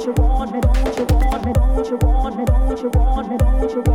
don't you want me, don't you want me, don't you want me, don't you want me, don't you want me.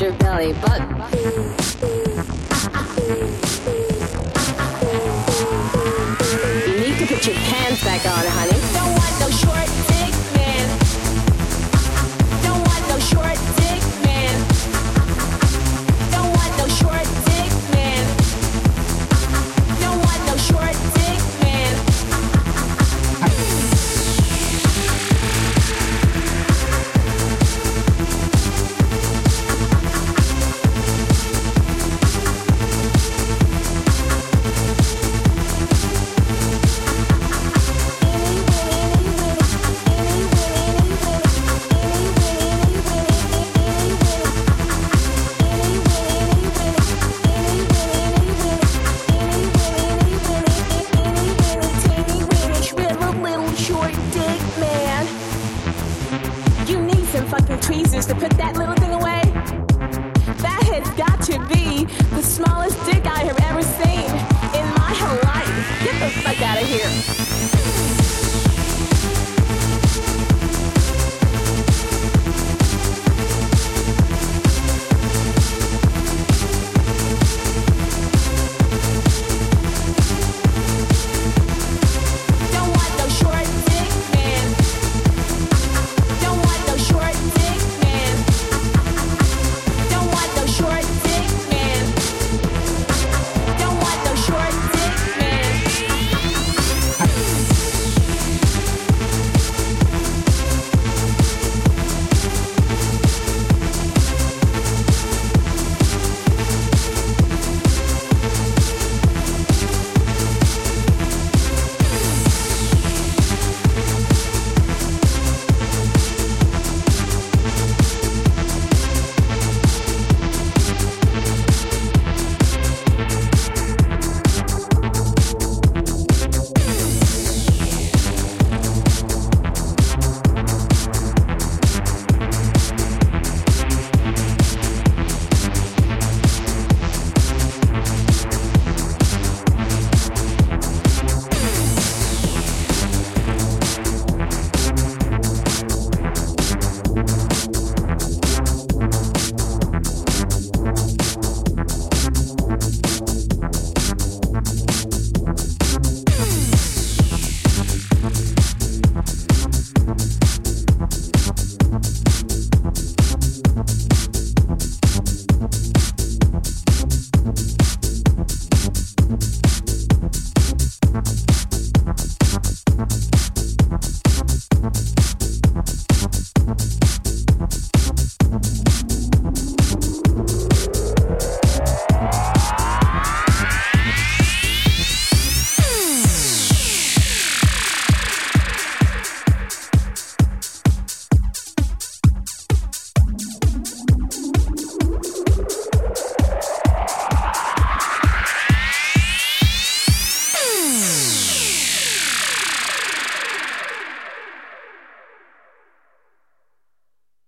Extra belly button.